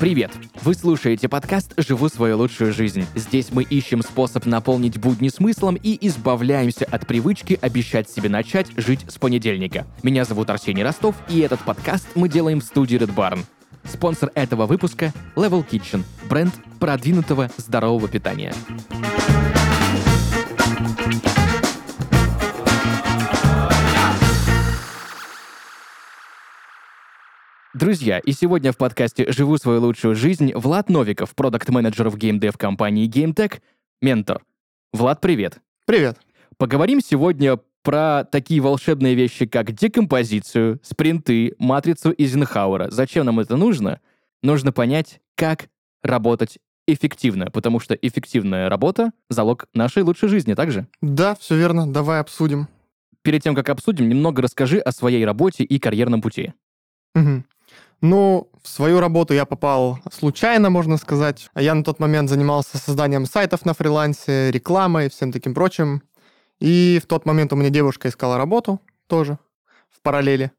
Привет! Вы слушаете подкаст «Живу свою лучшую жизнь». Здесь мы ищем способ наполнить будни смыслом и избавляемся от привычки обещать себе начать жить с понедельника. Меня зовут Арсений Ростов, и этот подкаст мы делаем в студии Red Barn. Спонсор этого выпуска — Level Kitchen, бренд продвинутого здорового питания. Друзья, и сегодня в подкасте «Живу свою лучшую жизнь» Влад Новиков, продукт-менеджер в геймдев компании GameTech, ментор. Влад, привет. Привет. Поговорим сегодня про такие волшебные вещи, как декомпозицию, спринты, матрицу Эйзенхауэра. Зачем нам это нужно? Нужно понять, как работать эффективно, потому что эффективная работа — залог нашей лучшей жизни, также? Да, все верно. Давай обсудим. Перед тем, как обсудим, немного расскажи о своей работе и карьерном пути. Угу. Ну, в свою работу я попал случайно, можно сказать. Я на тот момент занимался созданием сайтов на фрилансе, рекламой и всем таким прочим. И в тот момент у меня девушка искала работу тоже в параллели.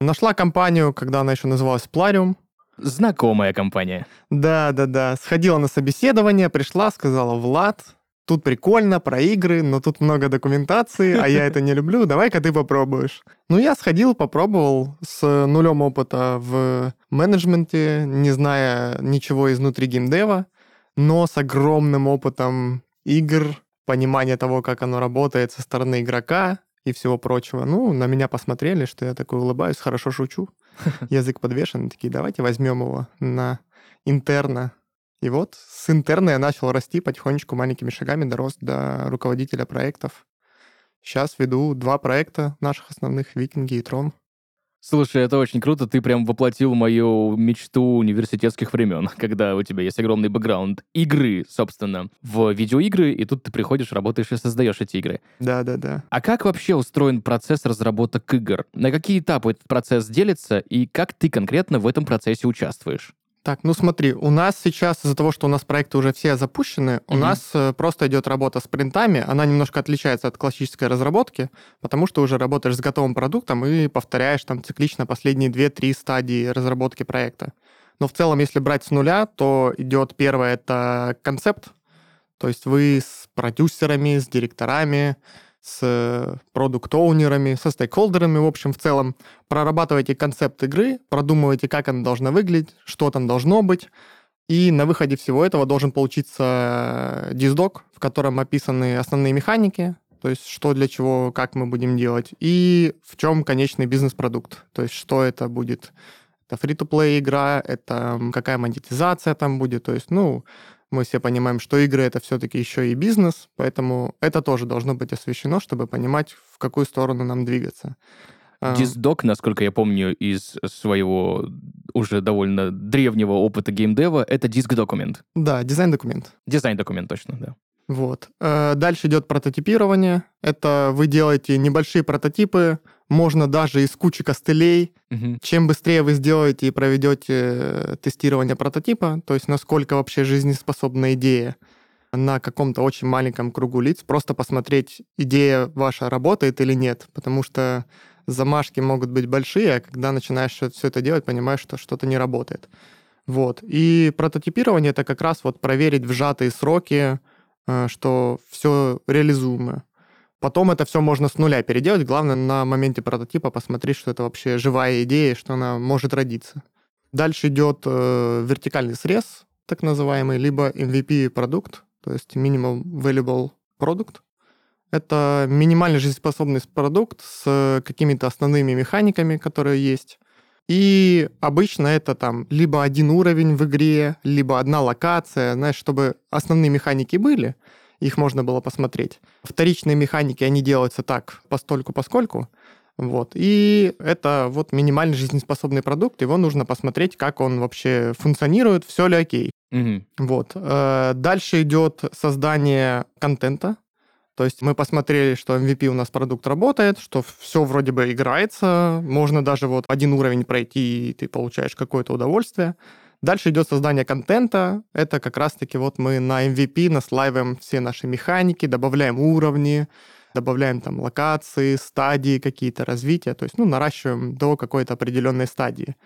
Нашла компанию, когда она еще называлась Plarium. Знакомая компания. Да, да, да. Сходила на собеседование, пришла, сказала, Влад, тут прикольно, про игры, но тут много документации, а я это не люблю, давай-ка ты попробуешь. Ну, я сходил, попробовал с нулем опыта в менеджменте, не зная ничего изнутри геймдева, но с огромным опытом игр, понимания того, как оно работает со стороны игрока и всего прочего. Ну, на меня посмотрели, что я такой улыбаюсь, хорошо шучу. Язык подвешен, такие, давайте возьмем его на интерна и вот с интерна я начал расти потихонечку маленькими шагами, дорос до руководителя проектов. Сейчас веду два проекта наших основных, «Викинги» и «Трон». Слушай, это очень круто. Ты прям воплотил мою мечту университетских времен, когда у тебя есть огромный бэкграунд игры, собственно, в видеоигры, и тут ты приходишь, работаешь и создаешь эти игры. Да, да, да. А как вообще устроен процесс разработок игр? На какие этапы этот процесс делится, и как ты конкретно в этом процессе участвуешь? Так, ну смотри, у нас сейчас из-за того, что у нас проекты уже все запущены, mm-hmm. у нас э, просто идет работа с принтами. Она немножко отличается от классической разработки, потому что уже работаешь с готовым продуктом и повторяешь там циклично последние 2-3 стадии разработки проекта. Но в целом, если брать с нуля, то идет первое это концепт, то есть вы с продюсерами, с директорами, с продукт-оунерами, со стейкхолдерами, в общем, в целом. Прорабатывайте концепт игры, продумывайте, как она должна выглядеть, что там должно быть. И на выходе всего этого должен получиться диздок, в котором описаны основные механики, то есть что для чего, как мы будем делать, и в чем конечный бизнес-продукт, то есть что это будет. Это фри-то-плей игра, это какая монетизация там будет, то есть, ну, мы все понимаем, что игры это все-таки еще и бизнес, поэтому это тоже должно быть освещено, чтобы понимать, в какую сторону нам двигаться. Диздок, насколько я помню из своего уже довольно древнего опыта геймдева, это диск-документ. Да, дизайн-документ. Дизайн-документ, точно, да. Вот. Э, дальше идет прототипирование. Это вы делаете небольшие прототипы, можно даже из кучи костылей. Угу. Чем быстрее вы сделаете и проведете э, тестирование прототипа, то есть насколько вообще жизнеспособна идея на каком-то очень маленьком кругу лиц, просто посмотреть, идея ваша работает или нет, потому что замашки могут быть большие, а когда начинаешь все это делать, понимаешь, что что-то не работает. Вот. И прототипирование — это как раз вот проверить в сжатые сроки, э, что все реализуемо. Потом это все можно с нуля переделать. Главное, на моменте прототипа посмотреть, что это вообще живая идея, что она может родиться. Дальше идет э, вертикальный срез, так называемый, либо MVP продукт, то есть Minimal Valuable Product. Это минимально жизнеспособный продукт с какими-то основными механиками, которые есть. И обычно это там либо один уровень в игре, либо одна локация, знаешь, чтобы основные механики были, их можно было посмотреть. Вторичные механики, они делаются так, постольку поскольку, вот. И это вот минимально жизнеспособный продукт, его нужно посмотреть, как он вообще функционирует, все ли окей. Угу. Вот. Э, дальше идет создание контента, то есть мы посмотрели, что MVP у нас продукт работает, что все вроде бы играется, можно даже вот один уровень пройти, и ты получаешь какое-то удовольствие. Дальше идет создание контента. Это как раз-таки вот мы на MVP наслаиваем все наши механики, добавляем уровни, добавляем там локации, стадии какие-то развития, то есть, ну, наращиваем до какой-то определенной стадии.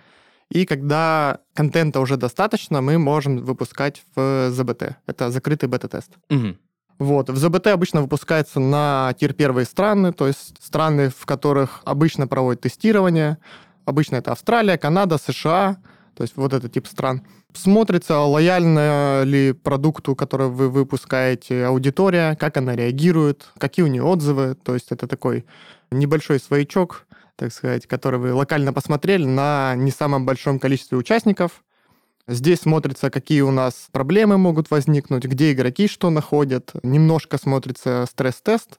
И когда контента уже достаточно, мы можем выпускать в ЗБТ. Это закрытый бета-тест. Угу. Вот. В ЗБТ обычно выпускается на тир первые страны, то есть страны, в которых обычно проводят тестирование. Обычно это Австралия, Канада, США, то есть вот этот тип стран. Смотрится, лояльно ли продукту, который вы выпускаете, аудитория, как она реагирует, какие у нее отзывы. То есть это такой небольшой своячок, так сказать, который вы локально посмотрели на не самом большом количестве участников. Здесь смотрится, какие у нас проблемы могут возникнуть, где игроки что находят. Немножко смотрится стресс-тест,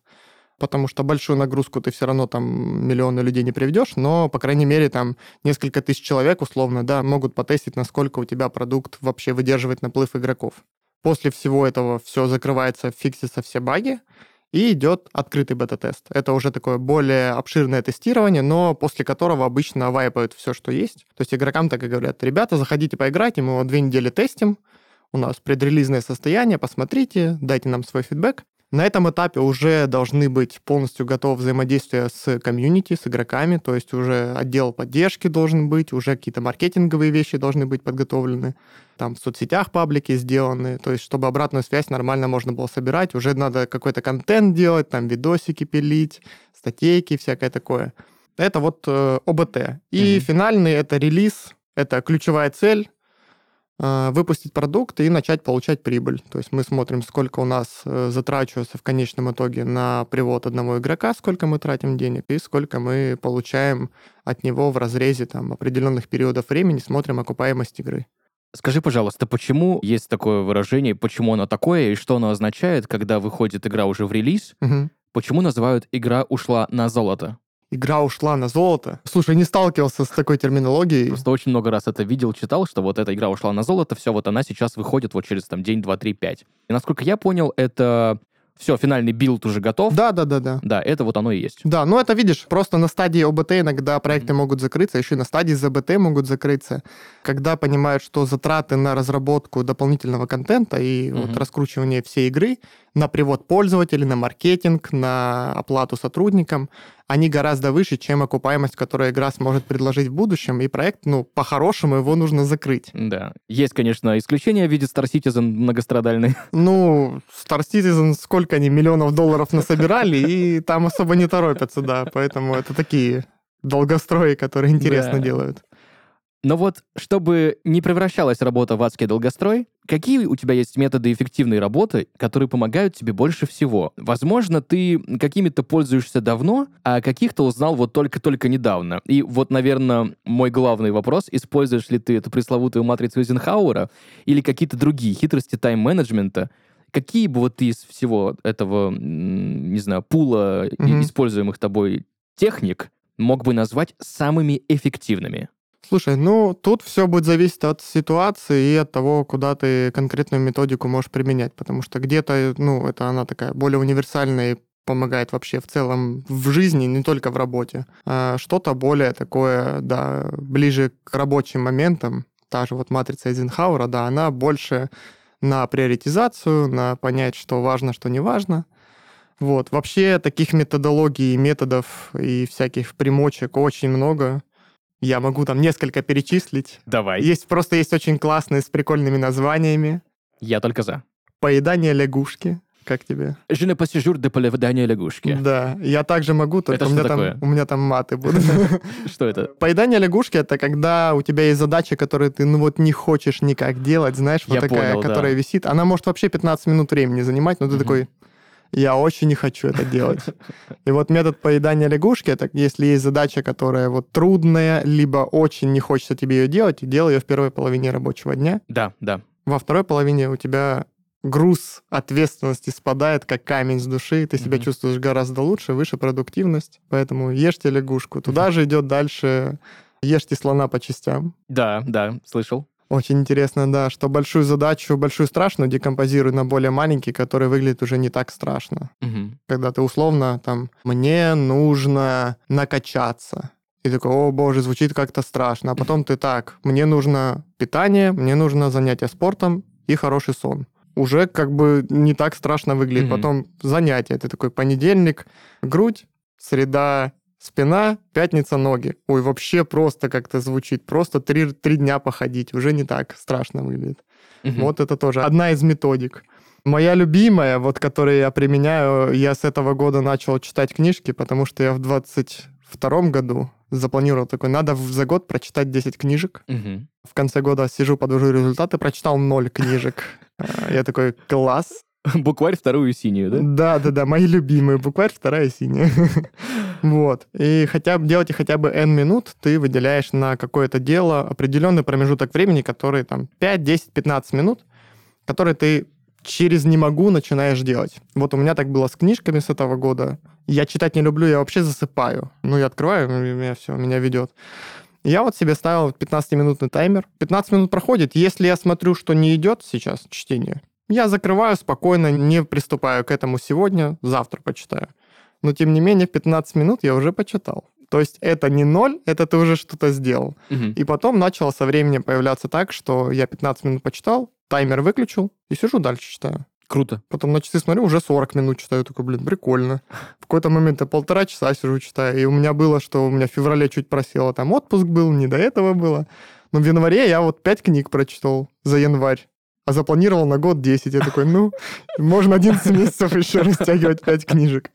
потому что большую нагрузку ты все равно там миллионы людей не приведешь, но, по крайней мере, там несколько тысяч человек, условно, да, могут потестить, насколько у тебя продукт вообще выдерживает наплыв игроков. После всего этого все закрывается, фиксятся все баги, и идет открытый бета-тест. Это уже такое более обширное тестирование, но после которого обычно вайпают все, что есть. То есть игрокам так и говорят, ребята, заходите поиграть, мы его две недели тестим, у нас предрелизное состояние, посмотрите, дайте нам свой фидбэк. На этом этапе уже должны быть полностью готовы взаимодействия с комьюнити, с игроками, то есть уже отдел поддержки должен быть, уже какие-то маркетинговые вещи должны быть подготовлены, там в соцсетях паблики сделаны, то есть чтобы обратную связь нормально можно было собирать, уже надо какой-то контент делать, там видосики пилить, статейки, всякое такое. Это вот э, ОБТ. И mm-hmm. финальный это релиз, это ключевая цель, выпустить продукт и начать получать прибыль. То есть мы смотрим, сколько у нас э, затрачивается в конечном итоге на привод одного игрока, сколько мы тратим денег и сколько мы получаем от него в разрезе там, определенных периодов времени, смотрим окупаемость игры. Скажи, пожалуйста, почему есть такое выражение, почему оно такое и что оно означает, когда выходит игра уже в релиз? Угу. Почему называют «игра ушла на золото»? Игра ушла на золото. Слушай, не сталкивался с такой терминологией. Просто очень много раз это видел, читал, что вот эта игра ушла на золото, все, вот она сейчас выходит вот через там день, два, три, пять. И насколько я понял, это все, финальный билд уже готов. Да, да, да, да. Да, это вот оно и есть. Да, ну это видишь, просто на стадии ОБТ иногда проекты mm-hmm. могут закрыться, еще и на стадии ЗБТ могут закрыться, когда понимают, что затраты на разработку дополнительного контента и mm-hmm. вот раскручивание всей игры на привод пользователей, на маркетинг, на оплату сотрудникам, они гораздо выше, чем окупаемость, которую игра сможет предложить в будущем, и проект, ну, по-хорошему его нужно закрыть. Да. Есть, конечно, исключения в виде Star Citizen многострадальный. Ну, Star Citizen, сколько они миллионов долларов насобирали, и там особо не торопятся, да, поэтому это такие долгострои, которые интересно делают. Но вот, чтобы не превращалась работа в адский долгострой, какие у тебя есть методы эффективной работы, которые помогают тебе больше всего? Возможно, ты какими-то пользуешься давно, а каких-то узнал вот только-только недавно. И вот, наверное, мой главный вопрос, используешь ли ты эту пресловутую матрицу Эйзенхауэра или какие-то другие хитрости тайм-менеджмента, Какие бы вот ты из всего этого, не знаю, пула mm-hmm. используемых тобой техник мог бы назвать самыми эффективными? Слушай, ну тут все будет зависеть от ситуации и от того, куда ты конкретную методику можешь применять, потому что где-то, ну, это она такая более универсальная и помогает вообще в целом в жизни, не только в работе. А что-то более такое, да, ближе к рабочим моментам, та же вот матрица Эйзенхауэра, да, она больше на приоритизацию, на понять, что важно, что не важно. Вот. Вообще таких методологий, методов и всяких примочек очень много. Я могу там несколько перечислить. Давай. Есть просто есть очень классные с прикольными названиями. Я только за. Поедание лягушки. Как тебе? Je ne pas de поедания лягушки. Да, я также могу, только это у, меня такое? там, у меня там маты будут. Что это? Поедание лягушки — это когда у тебя есть задача, которую ты ну вот не хочешь никак делать, знаешь, вот такая, которая висит. Она может вообще 15 минут времени занимать, но ты такой, я очень не хочу это делать. И вот метод поедания лягушки, это если есть задача, которая вот трудная, либо очень не хочется тебе ее делать, делай ее в первой половине рабочего дня. Да, да. Во второй половине у тебя груз ответственности спадает, как камень с души, ты себя mm-hmm. чувствуешь гораздо лучше, выше продуктивность, поэтому ешьте лягушку. Туда mm-hmm. же идет дальше ешьте слона по частям. Да, да, слышал. Очень интересно, да, что большую задачу, большую страшную декомпозируют на более маленький, который выглядит уже не так страшно. Угу. Когда ты условно там, мне нужно накачаться. И такой, о боже, звучит как-то страшно. А потом ты так, мне нужно питание, мне нужно занятие спортом и хороший сон. Уже как бы не так страшно выглядит. Mm-hmm. Потом занятие. Ты такой, понедельник, грудь, среда, спина, пятница, ноги. Ой, вообще просто как-то звучит. Просто три, три дня походить. Уже не так страшно выглядит. Mm-hmm. Вот это тоже одна из методик. Моя любимая, вот которую я применяю, я с этого года начал читать книжки, потому что я в 22 году запланировал такой, надо за год прочитать 10 книжек. Угу. В конце года сижу, подвожу результаты, прочитал 0 книжек. А, я такой, класс. Букварь вторую синюю, да? Да, да, да, мои любимые. Букварь вторая синяя. вот. И хотя бы делайте хотя бы N минут, ты выделяешь на какое-то дело определенный промежуток времени, который там 5, 10, 15 минут, который ты через «не могу» начинаешь делать. Вот у меня так было с книжками с этого года. Я читать не люблю, я вообще засыпаю. Ну, я открываю, и меня все, меня ведет. Я вот себе ставил 15-минутный таймер. 15 минут проходит. Если я смотрю, что не идет сейчас чтение, я закрываю спокойно, не приступаю к этому сегодня, завтра почитаю. Но, тем не менее, 15 минут я уже почитал. То есть это не ноль, это ты уже что-то сделал. Угу. И потом начало со временем появляться так, что я 15 минут почитал, таймер выключил и сижу дальше читаю. Круто. Потом на часы смотрю, уже 40 минут читаю. Такой, блин, прикольно. В какой-то момент я полтора часа сижу читаю. И у меня было, что у меня в феврале чуть просело. Там отпуск был, не до этого было. Но в январе я вот 5 книг прочитал за январь. А запланировал на год 10. Я такой, ну, можно 11 месяцев еще растягивать 5 книжек.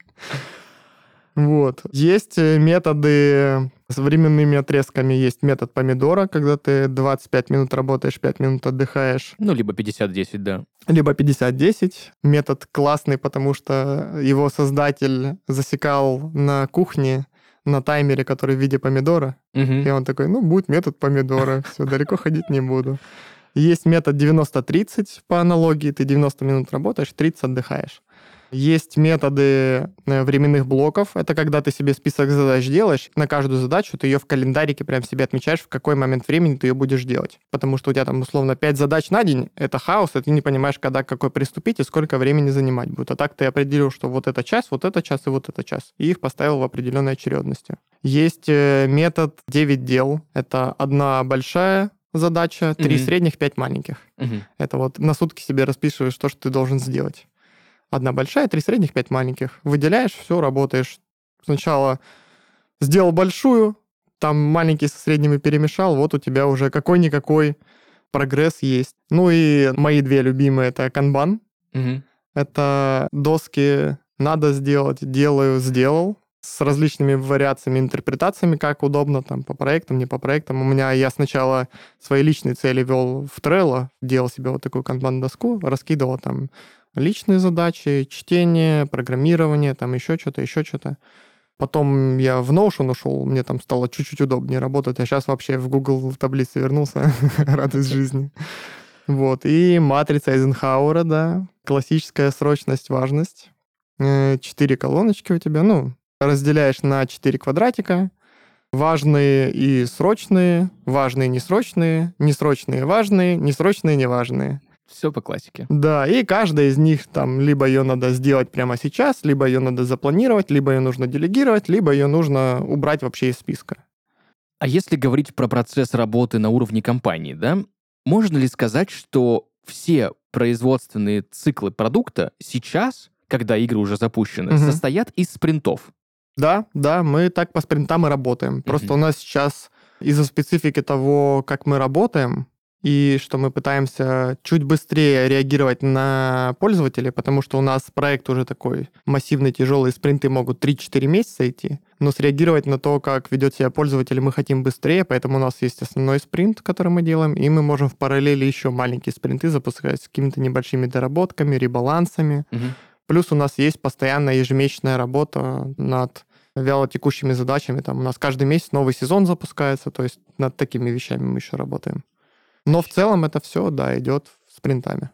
Вот. Есть э, методы с временными отрезками. Есть метод помидора, когда ты 25 минут работаешь, 5 минут отдыхаешь. Ну, либо 50-10, да. Либо 50-10. Метод классный, потому что его создатель засекал на кухне на таймере, который в виде помидора. Угу. И он такой, ну, будет метод помидора, все, далеко ходить не буду. Есть метод 90-30 по аналогии. Ты 90 минут работаешь, 30 отдыхаешь. Есть методы э, временных блоков. Это когда ты себе список задач делаешь. На каждую задачу ты ее в календарике прям себе отмечаешь, в какой момент времени ты ее будешь делать. Потому что у тебя там условно 5 задач на день. Это хаос, и ты не понимаешь, когда какой приступить и сколько времени занимать будет. А так ты определил, что вот это час, вот это час и вот это час. И их поставил в определенной очередности. Есть э, метод 9 дел. Это одна большая задача, три mm-hmm. средних, пять маленьких. Mm-hmm. Это вот на сутки себе расписываешь то, что ты должен сделать. Одна большая, три средних, пять маленьких. Выделяешь, все, работаешь. Сначала сделал большую, там маленький со средними перемешал, вот у тебя уже какой-никакой прогресс есть. Ну и мои две любимые это канбан. Угу. Это доски надо сделать, делаю, сделал с различными вариациями, интерпретациями, как удобно, там, по проектам, не по проектам. У меня я сначала свои личные цели вел в Trello, делал себе вот такую канбан-доску, раскидывал там личные задачи, чтение, программирование, там еще что-то, еще что-то. Потом я в Notion ушел, мне там стало чуть-чуть удобнее работать, а сейчас вообще в Google в таблице вернулся, радость жизни. Вот, и матрица Эйзенхауэра, да, классическая срочность, важность. Э, четыре колоночки у тебя, ну, разделяешь на четыре квадратика, важные и срочные, важные, несрочные, несрочные, важные, несрочные, неважные. Все по классике. Да, и каждая из них там либо ее надо сделать прямо сейчас, либо ее надо запланировать, либо ее нужно делегировать, либо ее нужно убрать вообще из списка. А если говорить про процесс работы на уровне компании, да, можно ли сказать, что все производственные циклы продукта сейчас, когда игры уже запущены, угу. состоят из спринтов? Да, да, мы так по спринтам и работаем. Просто угу. у нас сейчас из-за специфики того, как мы работаем, и что мы пытаемся чуть быстрее реагировать на пользователей, потому что у нас проект уже такой массивный, тяжелый, спринты могут 3-4 месяца идти, но среагировать на то, как ведет себя пользователь, мы хотим быстрее, поэтому у нас есть основной спринт, который мы делаем, и мы можем в параллели еще маленькие спринты запускать с какими-то небольшими доработками, ребалансами. Угу. Плюс у нас есть постоянная ежемесячная работа над вяло текущими задачами. Там у нас каждый месяц новый сезон запускается, то есть над такими вещами мы еще работаем. Но в целом это все, да, идет спринтами.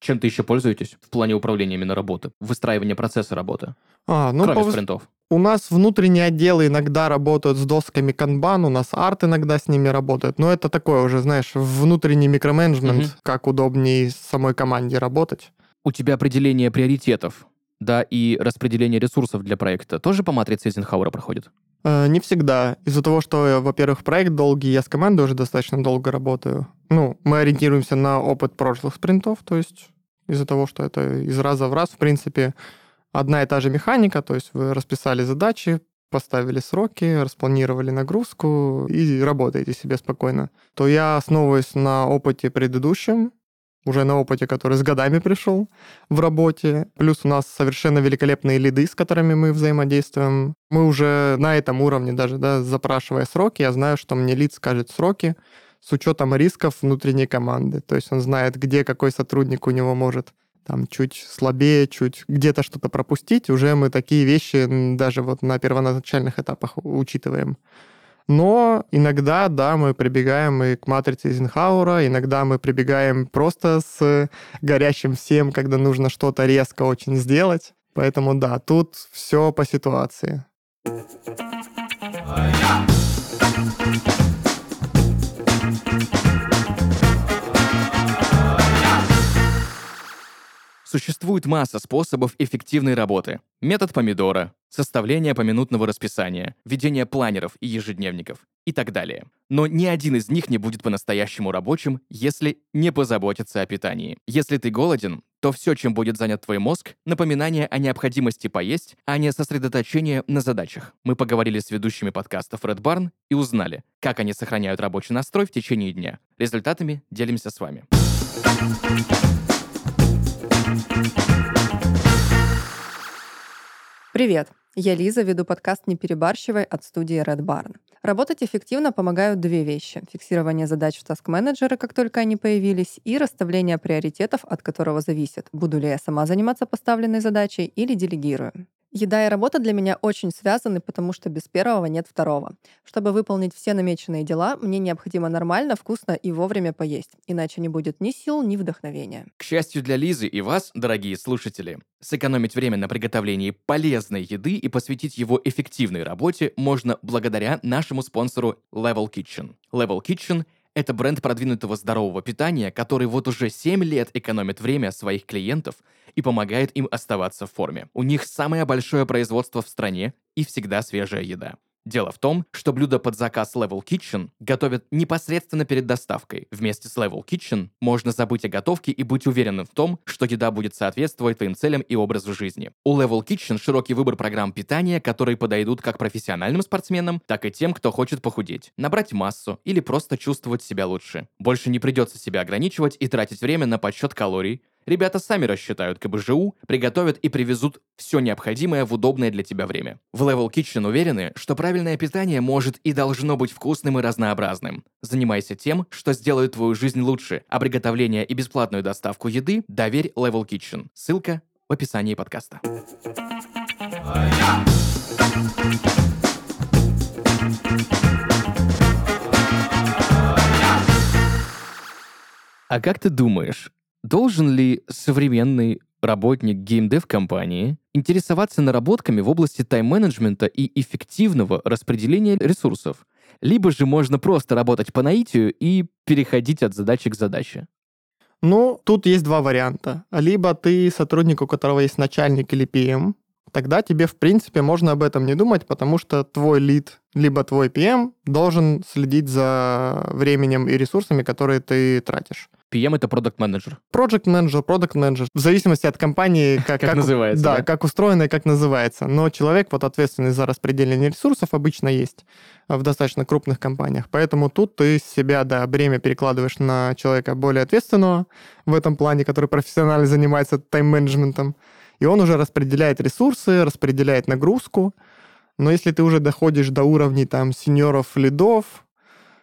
Чем ты еще пользуетесь в плане управления именно работы, выстраивания процесса работы? А, ну, Кроме по... спринтов. У нас внутренние отделы иногда работают с досками канбан, у нас арт иногда с ними работает, но это такое уже, знаешь, внутренний микроменеджмент, угу. как удобнее самой команде работать. У тебя определение приоритетов да, и распределение ресурсов для проекта тоже по матрице Эйзенхауэра проходит? Э, не всегда. Из-за того, что, во-первых, проект долгий, я с командой уже достаточно долго работаю. Ну, мы ориентируемся на опыт прошлых спринтов, то есть из-за того, что это из раза в раз, в принципе, одна и та же механика, то есть вы расписали задачи, поставили сроки, распланировали нагрузку и работаете себе спокойно, то я основываюсь на опыте предыдущем, уже на опыте, который с годами пришел в работе. Плюс у нас совершенно великолепные лиды, с которыми мы взаимодействуем. Мы уже на этом уровне даже, да, запрашивая сроки, я знаю, что мне лид скажет сроки с учетом рисков внутренней команды. То есть он знает, где какой сотрудник у него может там чуть слабее, чуть где-то что-то пропустить, уже мы такие вещи даже вот на первоначальных этапах учитываем. Но иногда, да, мы прибегаем и к матрице Эйзенхауэра, иногда мы прибегаем просто с горящим всем, когда нужно что-то резко очень сделать. Поэтому да, тут все по ситуации. Существует масса способов эффективной работы. Метод помидора, составление поминутного расписания, ведение планеров и ежедневников и так далее. Но ни один из них не будет по-настоящему рабочим, если не позаботиться о питании. Если ты голоден, то все, чем будет занят твой мозг, напоминание о необходимости поесть, а не сосредоточение на задачах. Мы поговорили с ведущими подкастов Red Barn и узнали, как они сохраняют рабочий настрой в течение дня. Результатами делимся с вами. Привет! Я Лиза, веду подкаст «Не перебарщивай» от студии Red Barn. Работать эффективно помогают две вещи. Фиксирование задач в Manager, как только они появились, и расставление приоритетов, от которого зависит, буду ли я сама заниматься поставленной задачей или делегирую. Еда и работа для меня очень связаны, потому что без первого нет второго. Чтобы выполнить все намеченные дела, мне необходимо нормально, вкусно и вовремя поесть, иначе не будет ни сил, ни вдохновения. К счастью для Лизы и вас, дорогие слушатели, сэкономить время на приготовлении полезной еды и посвятить его эффективной работе можно благодаря нашему спонсору Level Kitchen. Level Kitchen — это бренд продвинутого здорового питания, который вот уже 7 лет экономит время своих клиентов и помогает им оставаться в форме. У них самое большое производство в стране и всегда свежая еда. Дело в том, что блюда под заказ Level Kitchen готовят непосредственно перед доставкой. Вместе с Level Kitchen можно забыть о готовке и быть уверенным в том, что еда будет соответствовать твоим целям и образу жизни. У Level Kitchen широкий выбор программ питания, которые подойдут как профессиональным спортсменам, так и тем, кто хочет похудеть, набрать массу или просто чувствовать себя лучше. Больше не придется себя ограничивать и тратить время на подсчет калорий, Ребята сами рассчитают КБЖУ, приготовят и привезут все необходимое в удобное для тебя время. В Level Kitchen уверены, что правильное питание может и должно быть вкусным и разнообразным. Занимайся тем, что сделает твою жизнь лучше, а приготовление и бесплатную доставку еды доверь Level Kitchen. Ссылка в описании подкаста. А как ты думаешь, Должен ли современный работник геймдев-компании интересоваться наработками в области тайм-менеджмента и эффективного распределения ресурсов? Либо же можно просто работать по наитию и переходить от задачи к задаче? Ну, тут есть два варианта. Либо ты сотрудник, у которого есть начальник или PM, тогда тебе, в принципе, можно об этом не думать, потому что твой лид, либо твой PM должен следить за временем и ресурсами, которые ты тратишь. PM — это продукт менеджер Project менеджер продукт менеджер В зависимости от компании, как, как, как называется. Да, да, как устроено и как называется. Но человек, вот ответственный за распределение ресурсов, обычно есть в достаточно крупных компаниях. Поэтому тут ты себя, да, бремя перекладываешь на человека более ответственного в этом плане, который профессионально занимается тайм-менеджментом. И он уже распределяет ресурсы, распределяет нагрузку. Но если ты уже доходишь до уровней там сеньоров, лидов,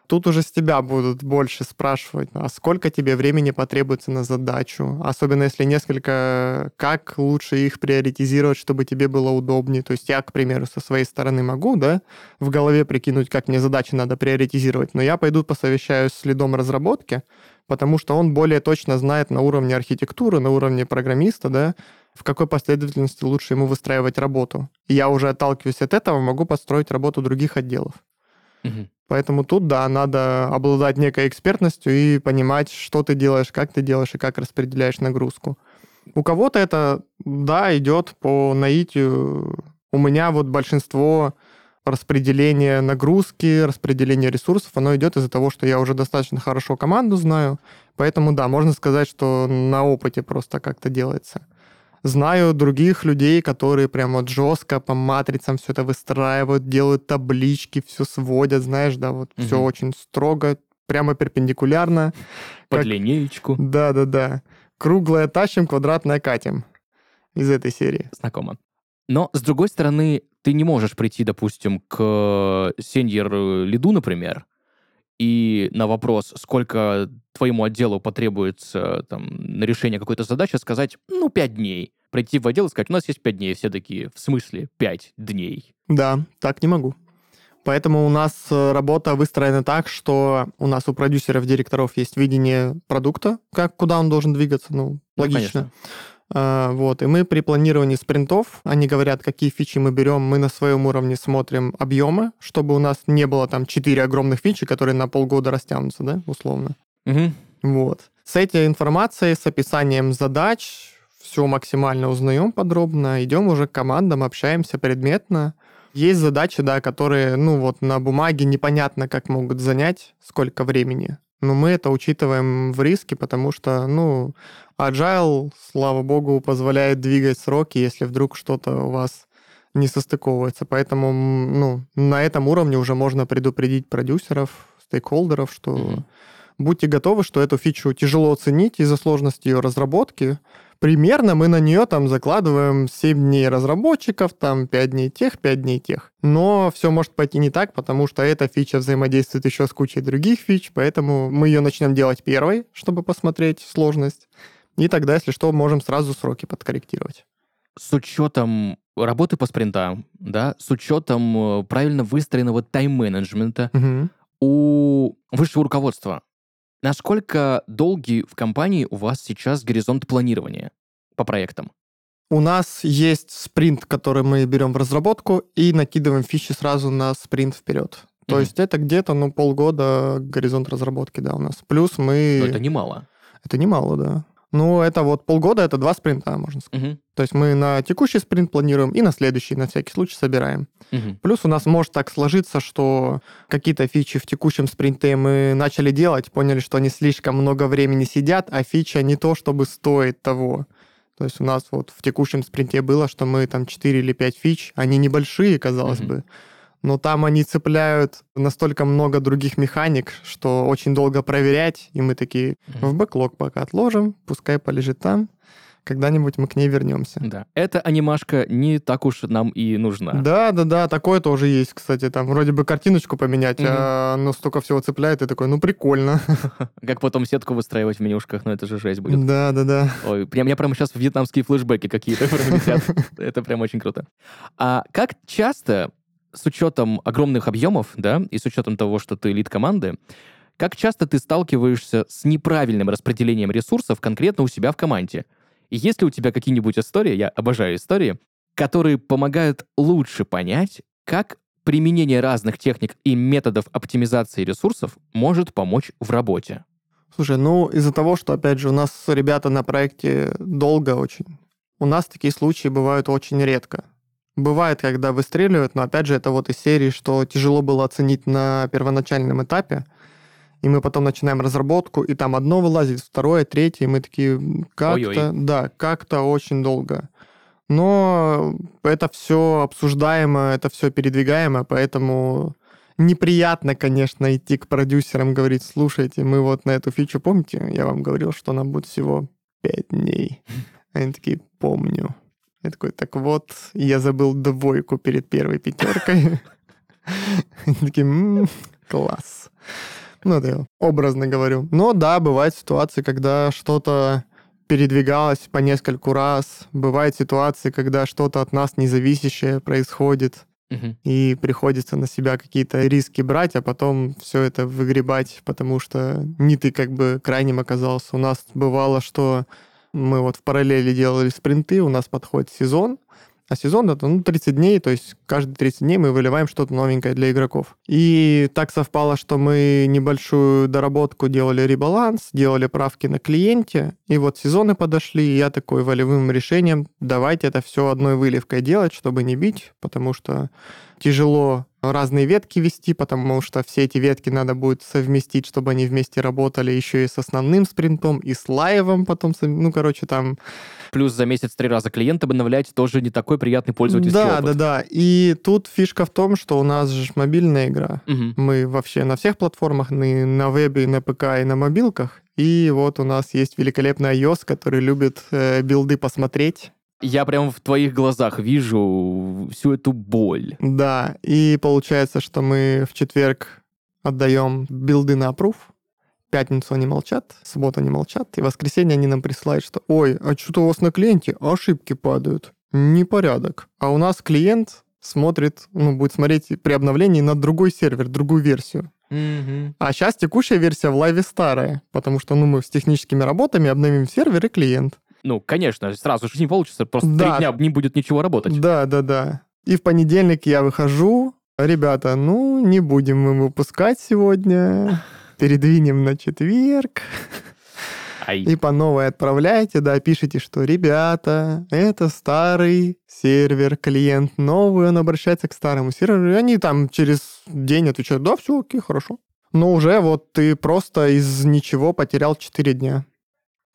Тут уже с тебя будут больше спрашивать, а сколько тебе времени потребуется на задачу, особенно если несколько, как лучше их приоритизировать, чтобы тебе было удобнее. То есть я, к примеру, со своей стороны могу, да, в голове прикинуть, как мне задачи надо приоритизировать, но я пойду посовещаюсь с лидом разработки, потому что он более точно знает на уровне архитектуры, на уровне программиста, да, в какой последовательности лучше ему выстраивать работу. И я уже отталкиваюсь от этого, могу построить работу других отделов. Угу. Поэтому тут, да, надо обладать некой экспертностью и понимать, что ты делаешь, как ты делаешь и как распределяешь нагрузку. У кого-то это, да, идет по наитию. У меня вот большинство распределения нагрузки, распределения ресурсов, оно идет из-за того, что я уже достаточно хорошо команду знаю. Поэтому, да, можно сказать, что на опыте просто как-то делается. Знаю других людей, которые прям вот жестко по матрицам все это выстраивают, делают таблички, все сводят, знаешь, да, вот угу. все очень строго, прямо перпендикулярно. Под как... линеечку. Да-да-да. Круглое тащим, квадратное катим. Из этой серии. Знакомо. Но, с другой стороны, ты не можешь прийти, допустим, к сеньор лиду, например, и на вопрос, сколько твоему отделу потребуется там, на решение какой-то задачи, сказать, ну, пять дней. Прийти в отдел и сказать, у нас есть пять дней. Все такие, в смысле, пять дней? Да, так не могу. Поэтому у нас э, работа выстроена так, что у нас у продюсеров, директоров есть видение продукта, как куда он должен двигаться, ну, ну логично. Ну, вот, и мы при планировании спринтов, они говорят, какие фичи мы берем, мы на своем уровне смотрим объемы, чтобы у нас не было там четыре огромных фичи, которые на полгода растянутся, да, условно. Угу. Вот. С этой информацией, с описанием задач, все максимально узнаем подробно, идем уже к командам, общаемся предметно. Есть задачи, да, которые, ну вот на бумаге непонятно, как могут занять, сколько времени. Но мы это учитываем в риске, потому что, ну, Agile, слава богу, позволяет двигать сроки, если вдруг что-то у вас не состыковывается. Поэтому, ну, на этом уровне уже можно предупредить продюсеров, стейкхолдеров, что mm-hmm. будьте готовы, что эту фичу тяжело оценить из-за сложности ее разработки, примерно мы на нее там закладываем 7 дней разработчиков, там 5 дней тех, 5 дней тех. Но все может пойти не так, потому что эта фича взаимодействует еще с кучей других фич, поэтому мы ее начнем делать первой, чтобы посмотреть сложность. И тогда, если что, можем сразу сроки подкорректировать. С учетом работы по спринтам, да, с учетом э, правильно выстроенного тайм-менеджмента, угу. у высшего руководства Насколько долгий в компании у вас сейчас горизонт планирования по проектам? У нас есть спринт, который мы берем в разработку и накидываем фичи сразу на спринт вперед. То mm есть это где-то, ну, полгода горизонт разработки, да, у нас. Плюс мы... Но это немало. Это немало, да. Ну, это вот полгода, это два спринта, можно сказать. Угу. То есть мы на текущий спринт планируем и на следующий, на всякий случай, собираем. Угу. Плюс у нас может так сложиться, что какие-то фичи в текущем спринте мы начали делать, поняли, что они слишком много времени сидят, а фича не то, чтобы стоит того. То есть у нас вот в текущем спринте было, что мы там 4 или 5 фич, они небольшие, казалось угу. бы, но там они цепляют настолько много других механик, что очень долго проверять, и мы такие в бэклог пока отложим, пускай полежит там, когда-нибудь мы к ней вернемся. Да, эта анимашка не так уж нам и нужна. Да, да, да, такое тоже есть, кстати, там вроде бы картиночку поменять, угу. а оно столько всего цепляет, и такой, ну прикольно. Как потом сетку выстраивать в менюшках, ну это же жесть будет. Да, да, да. Ой, прям, меня прямо сейчас вьетнамские флешбеки какие-то Это прям очень круто. А как часто с учетом огромных объемов, да, и с учетом того, что ты лид команды, как часто ты сталкиваешься с неправильным распределением ресурсов конкретно у себя в команде? И есть ли у тебя какие-нибудь истории, я обожаю истории, которые помогают лучше понять, как применение разных техник и методов оптимизации ресурсов может помочь в работе? Слушай, ну из-за того, что, опять же, у нас ребята на проекте долго очень, у нас такие случаи бывают очень редко. Бывает, когда выстреливают, но опять же это вот из серии, что тяжело было оценить на первоначальном этапе, и мы потом начинаем разработку, и там одно вылазит, второе, третье, и мы такие, как-то, да, как-то очень долго. Но это все обсуждаемо, это все передвигаемо, поэтому неприятно, конечно, идти к продюсерам, говорить, слушайте, мы вот на эту фичу, помните, я вам говорил, что она будет всего пять дней. Они такие, помню. Я такой, так вот, я забыл двойку перед первой пятеркой. Такие, класс. Ну, да, образно говорю. Но да, бывают ситуации, когда что-то передвигалось по нескольку раз. Бывают ситуации, когда что-то от нас независящее происходит. Угу. И приходится на себя какие-то риски брать, а потом все это выгребать, потому что не ты как бы крайним оказался. У нас бывало, что мы вот в параллели делали спринты, у нас подходит сезон, А сезон это ну, 30 дней, то есть каждые 30 дней мы выливаем что-то новенькое для игроков. И так совпало, что мы небольшую доработку делали ребаланс, делали правки на клиенте, и вот сезоны подошли, и я такой волевым решением, давайте это все одной выливкой делать, чтобы не бить, потому что тяжело разные ветки вести, потому что все эти ветки надо будет совместить, чтобы они вместе работали еще и с основным спринтом, и с лайвом потом, ну, короче, там... Плюс за месяц три раза клиент обновлять тоже не такой приятный пользовательский да, опыт. Да, да, да. И тут фишка в том, что у нас же мобильная игра. Угу. Мы вообще на всех платформах, и на вебе, на ПК, и на мобилках. И вот у нас есть великолепный iOS, который любит э, билды посмотреть, я прям в твоих глазах вижу всю эту боль. Да, и получается, что мы в четверг отдаем билды на approve, пятницу они молчат, субботу они молчат, и воскресенье они нам присылают, что «Ой, а что-то у вас на клиенте ошибки падают, непорядок». А у нас клиент смотрит, ну, будет смотреть при обновлении на другой сервер, другую версию. Mm-hmm. А сейчас текущая версия в лайве старая, потому что ну, мы с техническими работами обновим сервер и клиент. Ну, конечно, сразу же не получится, просто да. три дня не будет ничего работать. Да, да, да. И в понедельник я выхожу, ребята, ну, не будем мы выпускать сегодня, передвинем на четверг. Ай. И по новой отправляете, да, пишите, что, ребята, это старый сервер, клиент новый, он обращается к старому серверу, и они там через день отвечают, да, все, окей, хорошо. Но уже вот ты просто из ничего потерял 4 дня.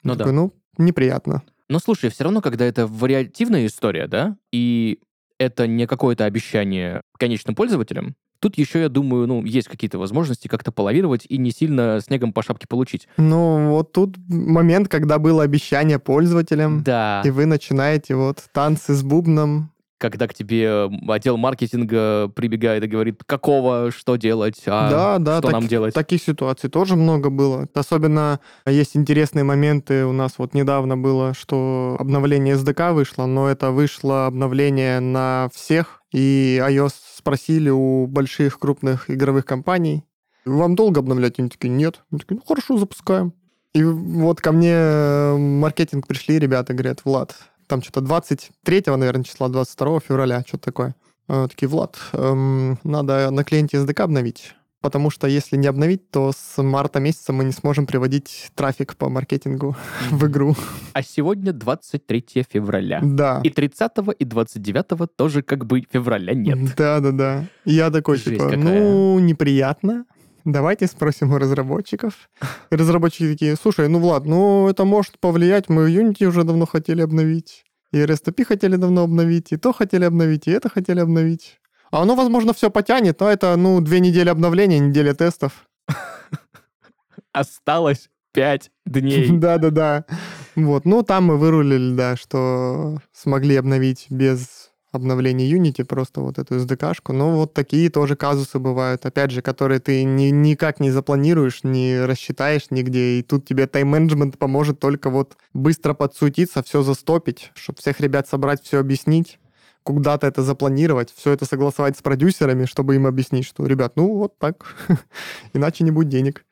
Ну Такой, да. Ну, неприятно. Но слушай, все равно, когда это вариативная история, да, и это не какое-то обещание конечным пользователям, тут еще, я думаю, ну, есть какие-то возможности как-то половировать и не сильно снегом по шапке получить. Ну, вот тут момент, когда было обещание пользователям, Да. и вы начинаете вот танцы с бубном, когда к тебе отдел маркетинга прибегает и говорит, какого, что делать, а да, да, что так, нам делать. Таких ситуаций тоже много было. Особенно есть интересные моменты. У нас вот недавно было, что обновление SDK вышло, но это вышло обновление на всех, и iOS спросили у больших крупных игровых компаний, вам долго обновлять? Они такие, нет. Они такие, ну хорошо, запускаем. И вот ко мне маркетинг пришли ребята, говорят, Влад, там что-то 23, наверное, числа, 22 февраля, что-то такое. Э, такие, Влад, эм, надо на клиенте SDK обновить, потому что если не обновить, то с марта месяца мы не сможем приводить трафик по маркетингу в игру. А сегодня 23 февраля. Да. И 30 и 29 тоже как бы февраля нет. Да-да-да. Я такой, Жесть типа, какая. ну, неприятно. Давайте спросим у разработчиков. И разработчики такие, слушай, ну, Влад, ну, это может повлиять, мы Unity уже давно хотели обновить. И RSTP хотели давно обновить, и то хотели обновить, и это хотели обновить. А оно, возможно, все потянет, но это, ну, две недели обновления, неделя тестов. Осталось 5 дней. Да-да-да. Вот, ну, там мы вырулили, да, что смогли обновить без обновления Unity, просто вот эту SDK-шку. Но вот такие тоже казусы бывают, опять же, которые ты ни, никак не запланируешь, не рассчитаешь нигде, и тут тебе тайм-менеджмент поможет только вот быстро подсуетиться, все застопить, чтобы всех ребят собрать, все объяснить куда-то это запланировать, все это согласовать с продюсерами, чтобы им объяснить, что, ребят, ну вот так, иначе не будет денег.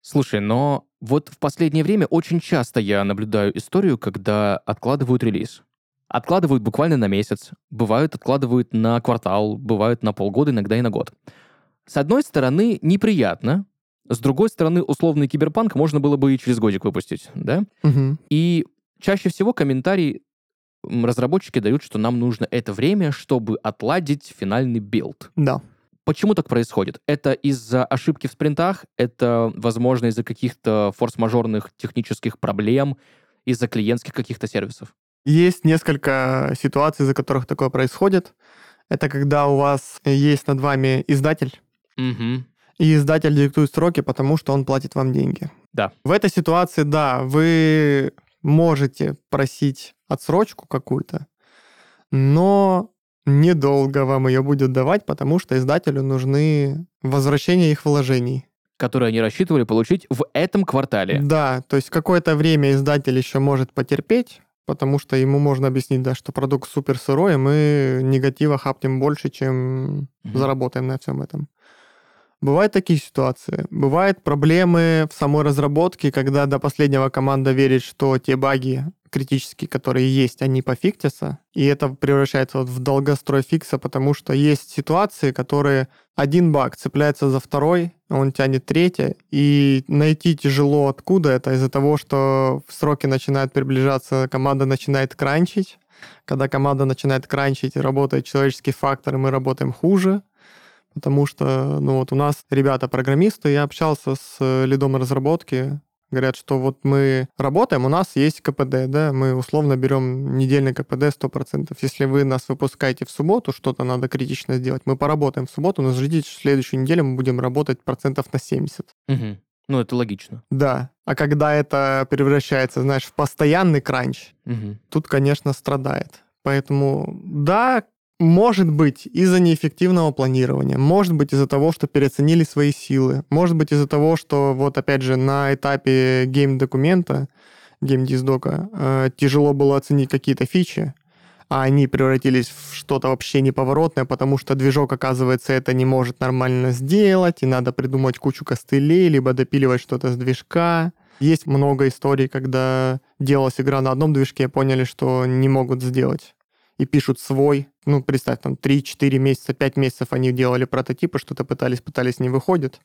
Слушай, но вот в последнее время очень часто я наблюдаю историю, когда откладывают релиз. Откладывают буквально на месяц, бывают откладывают на квартал, бывают на полгода, иногда и на год. С одной стороны, неприятно, с другой стороны, условный киберпанк можно было бы и через годик выпустить, да? Угу. И чаще всего комментарий м, разработчики дают, что нам нужно это время, чтобы отладить финальный билд. Да. Почему так происходит? Это из-за ошибки в спринтах, это, возможно, из-за каких-то форс-мажорных технических проблем, из-за клиентских каких-то сервисов. Есть несколько ситуаций, из-за которых такое происходит. Это когда у вас есть над вами издатель, Угу. и издатель диктует сроки, потому что он платит вам деньги. Да. В этой ситуации, да, вы можете просить отсрочку какую-то, но недолго вам ее будет давать, потому что издателю нужны возвращения их вложений. Которые они рассчитывали получить в этом квартале. Да, то есть какое-то время издатель еще может потерпеть, потому что ему можно объяснить, да, что продукт супер сырой, и мы негатива хапнем больше, чем Мгм. заработаем на всем этом. Бывают такие ситуации. Бывают проблемы в самой разработке, когда до последнего команда верит, что те баги критические, которые есть, они пофиктятся, и это превращается вот в долгострой фикса, потому что есть ситуации, которые один баг цепляется за второй, он тянет третье, и найти тяжело откуда это из-за того, что в сроки начинают приближаться, команда начинает кранчить, когда команда начинает кранчить работает человеческий фактор, и мы работаем хуже, потому что, ну вот у нас ребята-программисты, я общался с лидом разработки, говорят, что вот мы работаем, у нас есть КПД, да, мы условно берем недельный КПД 100%. Если вы нас выпускаете в субботу, что-то надо критично сделать, мы поработаем в субботу, но ждите, что в следующую неделю мы будем работать процентов на 70. Угу. Ну, это логично. Да. А когда это превращается, знаешь, в постоянный кранч, угу. тут, конечно, страдает. Поэтому, да, может быть, из-за неэффективного планирования, может быть, из-за того, что переоценили свои силы, может быть, из-за того, что, вот опять же, на этапе гейм-документа, гейм-диздока, э, тяжело было оценить какие-то фичи, а они превратились в что-то вообще неповоротное, потому что движок, оказывается, это не может нормально сделать, и надо придумать кучу костылей, либо допиливать что-то с движка. Есть много историй, когда делалась игра на одном движке, поняли, что не могут сделать и пишут свой. Ну, представь, там 3-4 месяца, 5 месяцев они делали прототипы, что-то пытались, пытались, не выходит.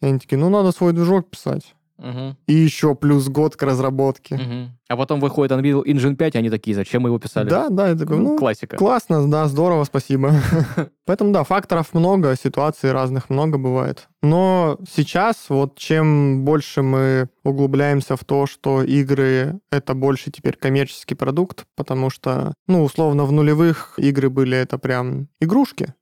И они такие, ну, надо свой движок писать. Угу. И еще плюс год к разработке. Угу. А потом выходит Unreal Engine 5, и они такие, зачем мы его писали? Да, да, я такой, ну, классика. Классно, да, здорово, спасибо. Поэтому, да, факторов много, ситуаций разных много бывает. Но сейчас, вот чем больше мы углубляемся в то, что игры — это больше теперь коммерческий продукт, потому что, ну, условно, в нулевых игры были это прям игрушки,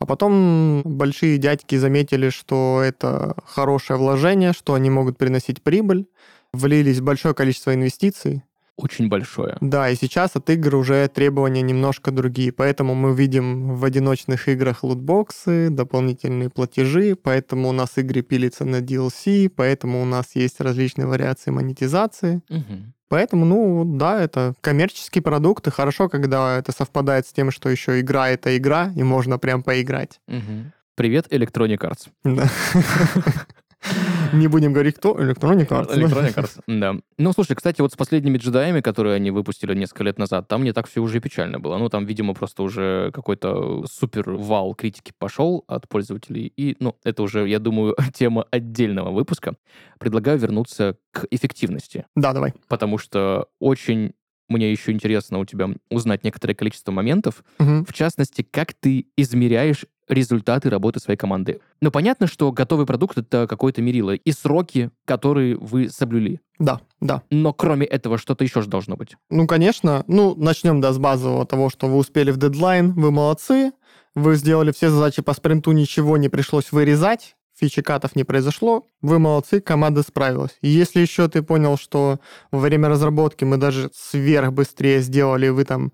а потом большие дядьки заметили, что это хорошее вложение, что они могут приносить прибыль, влились большое количество инвестиций. Очень большое. Да, и сейчас от игр уже требования немножко другие, поэтому мы видим в одиночных играх лутбоксы, дополнительные платежи, поэтому у нас игры пилятся на DLC, поэтому у нас есть различные вариации монетизации. Угу. Поэтому, ну, да, это коммерческий продукт, и хорошо, когда это совпадает с тем, что еще игра — это игра, и можно прям поиграть. Угу. Привет, Electronic Arts. Да. Не будем говорить, кто Electronic Arts. Electronic Arts, да. Ну, слушай, кстати, вот с последними джедаями, которые они выпустили несколько лет назад, там не так все уже печально было. Ну, там, видимо, просто уже какой-то супер вал критики пошел от пользователей. И, ну, это уже, я думаю, тема отдельного выпуска. Предлагаю вернуться к эффективности. Да, давай. Потому что очень мне еще интересно у тебя узнать некоторое количество моментов. Угу. В частности, как ты измеряешь результаты работы своей команды. Но понятно, что готовый продукт — это какое-то мерило. И сроки, которые вы соблюли. Да, да. Но кроме этого, что-то еще же должно быть. Ну, конечно. Ну, начнем, да, с базового того, что вы успели в дедлайн, вы молодцы, вы сделали все задачи по спринту, ничего не пришлось вырезать, фичи катов не произошло, вы молодцы, команда справилась. И если еще ты понял, что во время разработки мы даже сверх быстрее сделали, вы там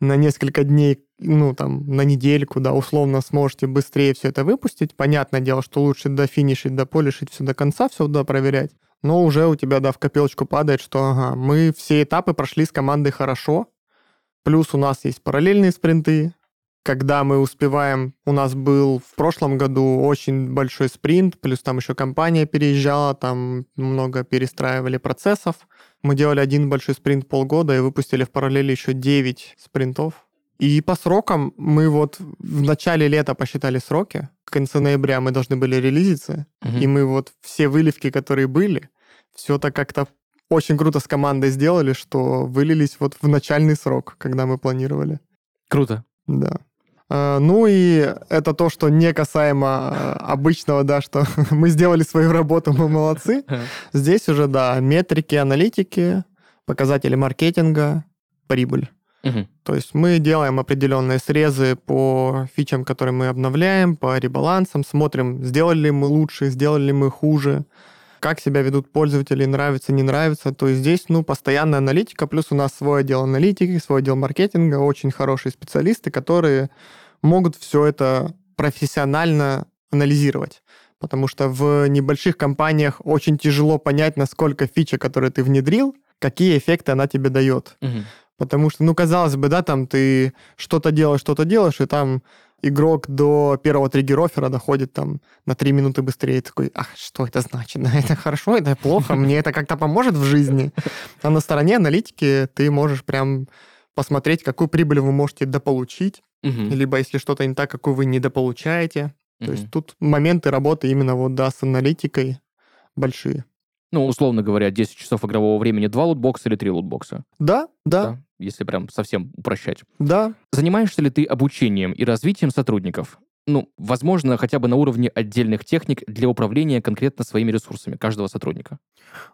на несколько дней, ну, там, на недельку, да, условно сможете быстрее все это выпустить. Понятное дело, что лучше дофинишить, дополишить все до конца, все да, проверять. Но уже у тебя, да, в копилочку падает, что, ага, мы все этапы прошли с командой хорошо, плюс у нас есть параллельные спринты, когда мы успеваем, у нас был в прошлом году очень большой спринт, плюс там еще компания переезжала, там много перестраивали процессов. Мы делали один большой спринт полгода и выпустили в параллели еще 9 спринтов. И по срокам мы вот в начале лета посчитали сроки, к концу ноября мы должны были релизиться, угу. и мы вот все выливки, которые были, все это как-то очень круто с командой сделали, что вылились вот в начальный срок, когда мы планировали. Круто. Да. А, ну и это то, что не касаемо а, обычного, да, что мы сделали свою работу, мы молодцы. Здесь уже, да, метрики, аналитики, показатели маркетинга, прибыль. То есть мы делаем определенные срезы по фичам, которые мы обновляем, по ребалансам, смотрим, сделали ли мы лучше, сделали ли мы хуже, как себя ведут пользователи, нравится, не нравится. То есть здесь, ну, постоянная аналитика, плюс у нас свой отдел аналитики, свой отдел маркетинга, очень хорошие специалисты, которые могут все это профессионально анализировать. Потому что в небольших компаниях очень тяжело понять, насколько фича, которую ты внедрил, какие эффекты она тебе дает. Угу. Потому что, ну, казалось бы, да, там ты что-то делаешь, что-то делаешь, и там игрок до первого триггер-оффера доходит там на три минуты быстрее. Такой, ах, что это значит? Это хорошо, это плохо, мне это как-то поможет в жизни. А на стороне аналитики ты можешь прям посмотреть, какую прибыль вы можете дополучить, угу. либо если что-то не так, какую вы недополучаете. Угу. То есть тут моменты работы именно вот, да, с аналитикой большие. Ну, условно говоря, 10 часов игрового времени, два лутбокса или три лутбокса? Да, да. да если прям совсем упрощать. Да. Занимаешься ли ты обучением и развитием сотрудников? Ну, возможно, хотя бы на уровне отдельных техник для управления конкретно своими ресурсами каждого сотрудника.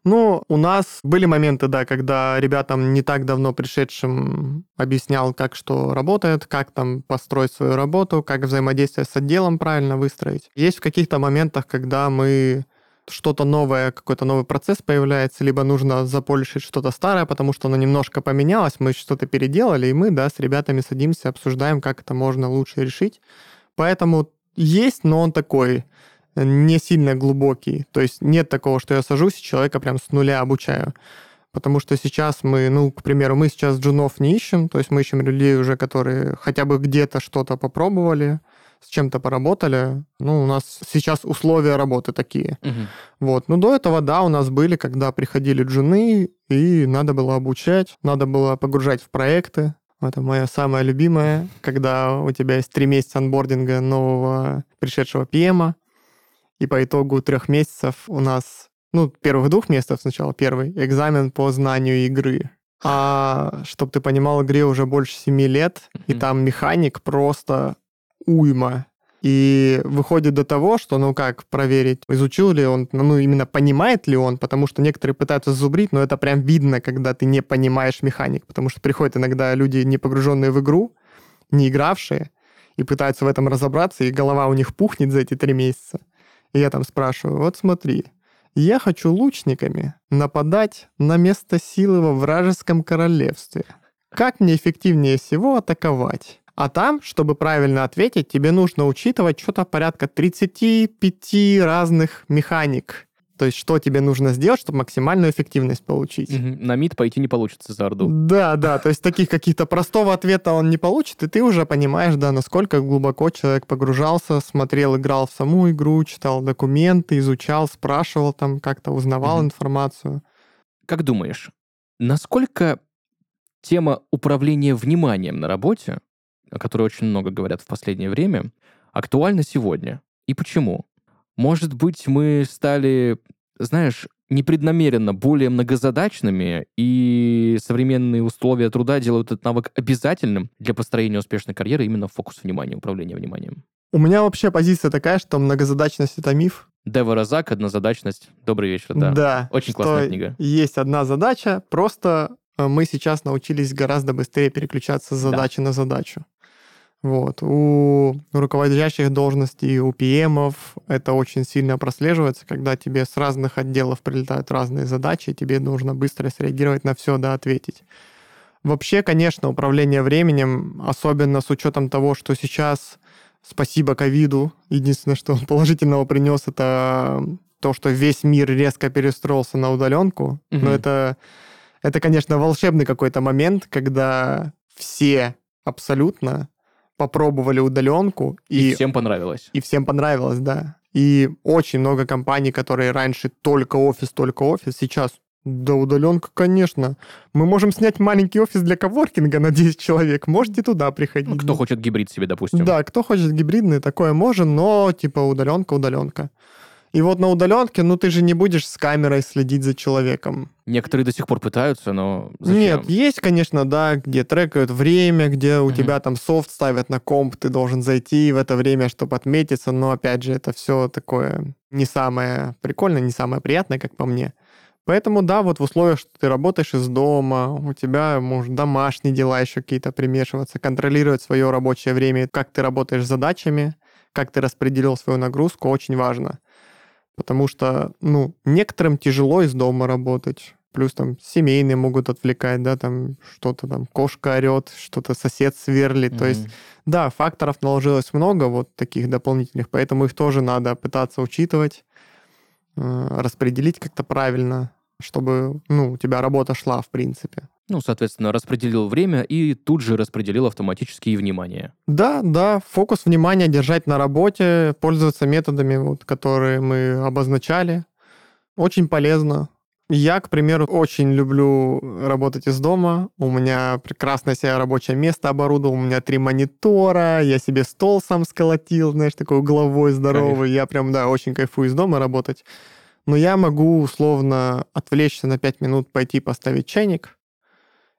Ну, у нас были моменты, да, когда ребятам не так давно пришедшим объяснял, как что работает, как там построить свою работу, как взаимодействие с отделом правильно выстроить. Есть в каких-то моментах, когда мы что-то новое, какой-то новый процесс появляется, либо нужно заполишить что-то старое, потому что оно немножко поменялось, мы что-то переделали, и мы, да, с ребятами садимся, обсуждаем, как это можно лучше решить. Поэтому есть, но он такой не сильно глубокий. То есть нет такого, что я сажусь и человека прям с нуля обучаю. Потому что сейчас мы, ну, к примеру, мы сейчас джунов не ищем, то есть мы ищем людей уже, которые хотя бы где-то что-то попробовали, с чем-то поработали. Ну, у нас сейчас условия работы такие. Угу. Вот. Ну, до этого, да, у нас были, когда приходили джуны, и надо было обучать, надо было погружать в проекты. Это моя самая любимая, когда у тебя есть три месяца анбординга нового пришедшего ПМа, и по итогу трех месяцев у нас, ну, первых двух месяцев сначала первый, экзамен по знанию игры. А чтобы ты понимал, игре уже больше семи лет, mm-hmm. и там механик просто уйма. И выходит до того, что, ну как проверить, изучил ли он, ну именно понимает ли он, потому что некоторые пытаются зубрить, но это прям видно, когда ты не понимаешь механик, потому что приходят иногда люди, не погруженные в игру, не игравшие, и пытаются в этом разобраться, и голова у них пухнет за эти три месяца. И я там спрашиваю, вот смотри, я хочу лучниками нападать на место силы во вражеском королевстве. Как мне эффективнее всего атаковать? А там, чтобы правильно ответить, тебе нужно учитывать что-то порядка 35 разных механик. То есть, что тебе нужно сделать, чтобы максимальную эффективность получить. Угу. На МИД пойти не получится за Орду. Да, да, то есть таких каких-то простого ответа он не получит, и ты уже понимаешь, да, насколько глубоко человек погружался, смотрел, играл в саму игру, читал документы, изучал, спрашивал там, как-то узнавал угу. информацию. Как думаешь, насколько тема управления вниманием на работе о которой очень много говорят в последнее время, актуальна сегодня. И почему? Может быть, мы стали, знаешь, непреднамеренно более многозадачными, и современные условия труда делают этот навык обязательным для построения успешной карьеры именно фокус внимания, управление вниманием. У меня вообще позиция такая, что многозадачность — это миф. Дева Розак, однозадачность. Добрый вечер, да. Да. Очень классная книга. Есть одна задача, просто э, мы сейчас научились гораздо быстрее переключаться с задачи да. на задачу. Вот. У руководящих должностей, у ПМов это очень сильно прослеживается, когда тебе с разных отделов прилетают разные задачи, и тебе нужно быстро среагировать на все, да, ответить. Вообще, конечно, управление временем, особенно с учетом того, что сейчас, спасибо ковиду, единственное, что он положительного принес, это то, что весь мир резко перестроился на удаленку. Угу. Но это, это, конечно, волшебный какой-то момент, когда все абсолютно попробовали удаленку. И, и всем понравилось. И всем понравилось, да. И очень много компаний, которые раньше только офис, только офис, сейчас да, удаленка, конечно. Мы можем снять маленький офис для коворкинга на 10 человек. Можете туда приходить. Ну, кто хочет гибрид себе, допустим. Да, кто хочет гибридный, такое можно, но типа удаленка, удаленка. И вот на удаленке, ну ты же не будешь с камерой следить за человеком. Некоторые до сих пор пытаются, но зачем? Нет, есть, конечно, да, где трекают время, где у mm тебя там софт ставят на комп, ты должен зайти в это время, чтобы отметиться, но опять же, это все такое не самое прикольное, не самое приятное, как по мне. Поэтому, да, вот в условиях, что ты работаешь из дома, у тебя, может, домашние дела еще какие-то примешиваться, контролировать свое рабочее время, как ты работаешь с задачами, как ты распределил свою нагрузку, очень важно потому что, ну, некоторым тяжело из дома работать. Плюс там семейные могут отвлекать, да, там что-то там кошка орет, что-то сосед сверлит. Mm-hmm. То есть, да, факторов наложилось много вот таких дополнительных, поэтому их тоже надо пытаться учитывать, э, распределить как-то правильно, чтобы, ну, у тебя работа шла, в принципе. Ну, соответственно, распределил время и тут же распределил автоматически и внимание. Да, да, фокус внимания держать на работе, пользоваться методами, вот, которые мы обозначали. Очень полезно. Я, к примеру, очень люблю работать из дома. У меня прекрасное себе рабочее место оборудовал, у меня три монитора, я себе стол сам сколотил, знаешь, такой угловой, здоровый. Кайф. Я прям, да, очень кайфую из дома работать. Но я могу условно отвлечься на 5 минут, пойти поставить чайник,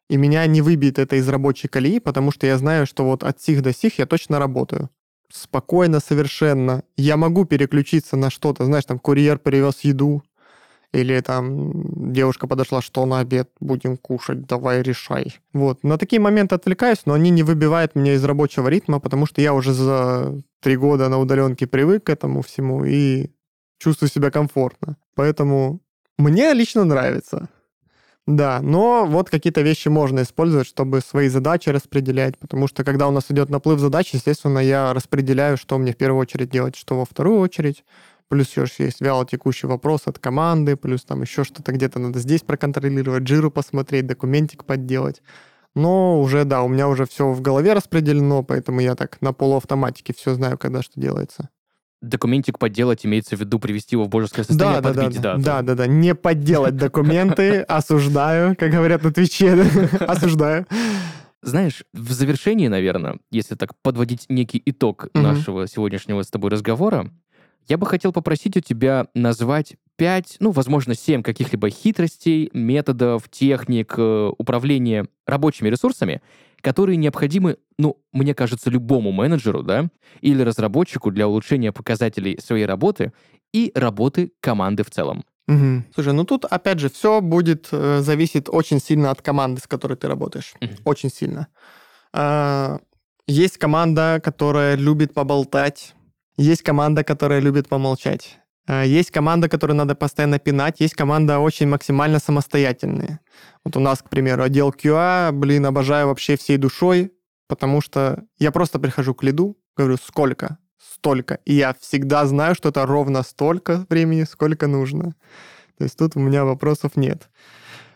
и меня не выбьет это из рабочей колеи, потому что я знаю, что вот от сих до сих я точно работаю. Спокойно совершенно. Я могу переключиться на что-то, знаешь, там курьер привез еду, или там девушка подошла, что на обед будем кушать, давай решай. Вот. На такие моменты отвлекаюсь, но они не выбивают меня из рабочего ритма, потому что я уже за три года на удаленке привык к этому всему и чувствую себя комфортно. Поэтому мне лично нравится. Да, но вот какие-то вещи можно использовать, чтобы свои задачи распределять, потому что когда у нас идет наплыв задач, естественно, я распределяю, что мне в первую очередь делать, что во вторую очередь, плюс еще есть вяло текущий вопрос от команды, плюс там еще что-то где-то надо здесь проконтролировать, жиру посмотреть, документик подделать. Но уже, да, у меня уже все в голове распределено, поэтому я так на полуавтоматике все знаю, когда что делается. Документик подделать имеется в виду привести его в божеское состояние, да, подбить, да, да, да, да, да, да, не подделать документы, осуждаю, как говорят на Твиче, осуждаю. Знаешь, в завершении, наверное, если так подводить некий итог нашего сегодняшнего с тобой разговора, я бы хотел попросить у тебя назвать пять, ну, возможно, семь каких-либо хитростей, методов, техник э, управления рабочими ресурсами, которые необходимы, ну, мне кажется, любому менеджеру, да, или разработчику для улучшения показателей своей работы и работы команды в целом. Угу. Слушай, ну тут, опять же, все будет э, зависеть очень сильно от команды, с которой ты работаешь. Угу. Очень сильно. А, есть команда, которая любит поболтать, есть команда, которая любит помолчать. А, есть команда, которую надо постоянно пинать, есть команда очень максимально самостоятельная. Вот у нас, к примеру, отдел QA, блин, обожаю вообще всей душой, потому что я просто прихожу к лиду, говорю, сколько? Столько. И я всегда знаю, что это ровно столько времени, сколько нужно. То есть тут у меня вопросов нет.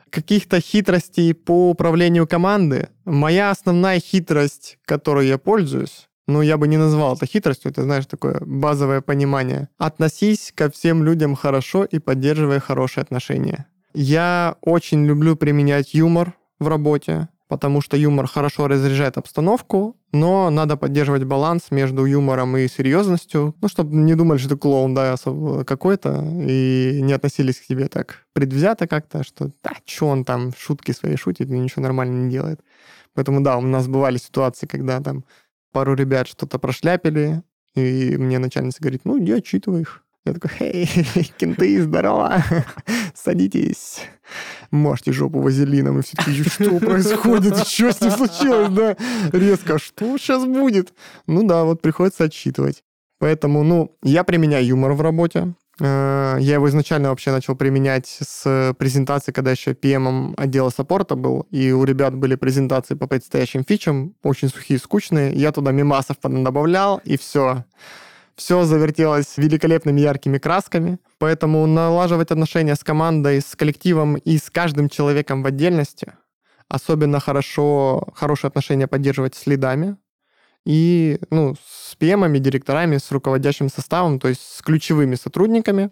Каких-то хитростей по управлению команды. Моя основная хитрость, которой я пользуюсь, ну, я бы не назвал это хитростью, это, знаешь, такое базовое понимание. Относись ко всем людям хорошо и поддерживай хорошие отношения. Я очень люблю применять юмор в работе, потому что юмор хорошо разряжает обстановку, но надо поддерживать баланс между юмором и серьезностью, ну, чтобы не думали, что ты клоун, да, какой-то, и не относились к тебе так предвзято как-то, что да, что он там шутки свои шутит, и ничего нормально не делает. Поэтому, да, у нас бывали ситуации, когда там пару ребят что-то прошляпили, и мне начальница говорит, ну, иди отчитывай их. Я такой, эй, кенты, здорово, садитесь, мажьте жопу вазелином. И все такие, что происходит, что с ним случилось, да? Резко, что сейчас будет? Ну да, вот приходится отчитывать. Поэтому, ну, я применяю юмор в работе. Э, я его изначально вообще начал применять с презентации, когда еще PM отдела саппорта был, и у ребят были презентации по предстоящим фичам, очень сухие, скучные. Я туда мимасов добавлял, и все. Все завертелось великолепными яркими красками. Поэтому налаживать отношения с командой, с коллективом и с каждым человеком в отдельности особенно хорошо, хорошие отношения поддерживать с лидами, и ну, с PM, директорами, с руководящим составом, то есть с ключевыми сотрудниками,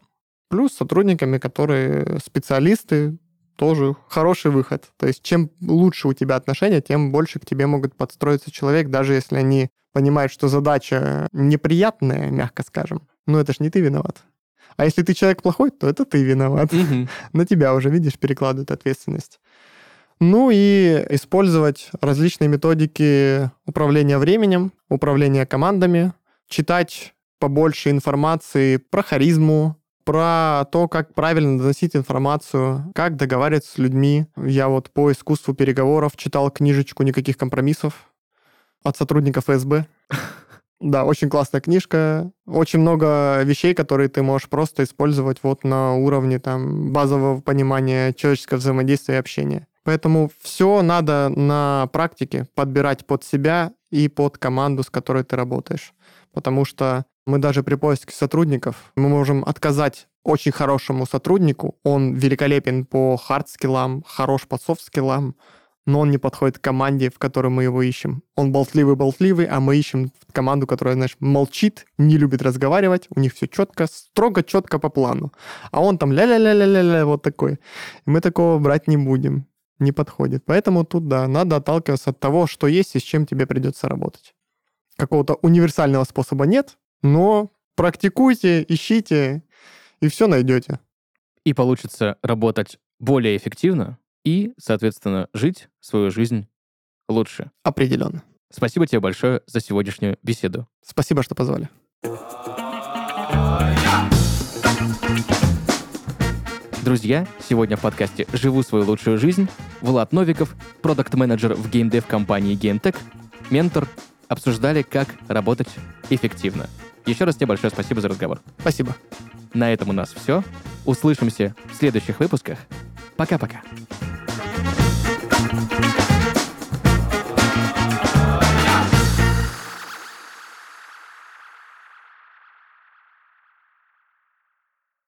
плюс сотрудниками, которые специалисты, тоже хороший выход. То есть чем лучше у тебя отношения, тем больше к тебе могут подстроиться человек, даже если они понимают, что задача неприятная, мягко скажем. Но это ж не ты виноват. А если ты человек плохой, то это ты виноват. Mm-hmm. На тебя уже, видишь, перекладывают ответственность. Ну и использовать различные методики управления временем, управления командами, читать побольше информации про харизму, про то, как правильно доносить информацию, как договариваться с людьми. Я вот по искусству переговоров читал книжечку «Никаких компромиссов» от сотрудников ФСБ. Да, очень классная книжка. Очень много вещей, которые ты можешь просто использовать вот на уровне там базового понимания человеческого взаимодействия и общения. Поэтому все надо на практике подбирать под себя и под команду, с которой ты работаешь. Потому что мы даже при поиске сотрудников, мы можем отказать очень хорошему сотруднику, он великолепен по хард-скиллам, хорош по софт-скиллам, но он не подходит к команде, в которой мы его ищем. Он болтливый-болтливый, а мы ищем команду, которая, знаешь, молчит, не любит разговаривать, у них все четко, строго, четко по плану. А он там ля-ля-ля-ля-ля-ля вот такой. И мы такого брать не будем. Не подходит. Поэтому тут, да, надо отталкиваться от того, что есть и с чем тебе придется работать. Какого-то универсального способа нет, но практикуйте, ищите, и все найдете. И получится работать более эффективно и, соответственно, жить свою жизнь лучше. Определенно. Спасибо тебе большое за сегодняшнюю беседу. Спасибо, что позвали. Друзья, сегодня в подкасте «Живу свою лучшую жизнь» Влад Новиков, продукт-менеджер в геймдев компании GameTech, ментор, обсуждали, как работать эффективно. Еще раз тебе большое спасибо за разговор. Спасибо. На этом у нас все. Услышимся в следующих выпусках. Пока-пока.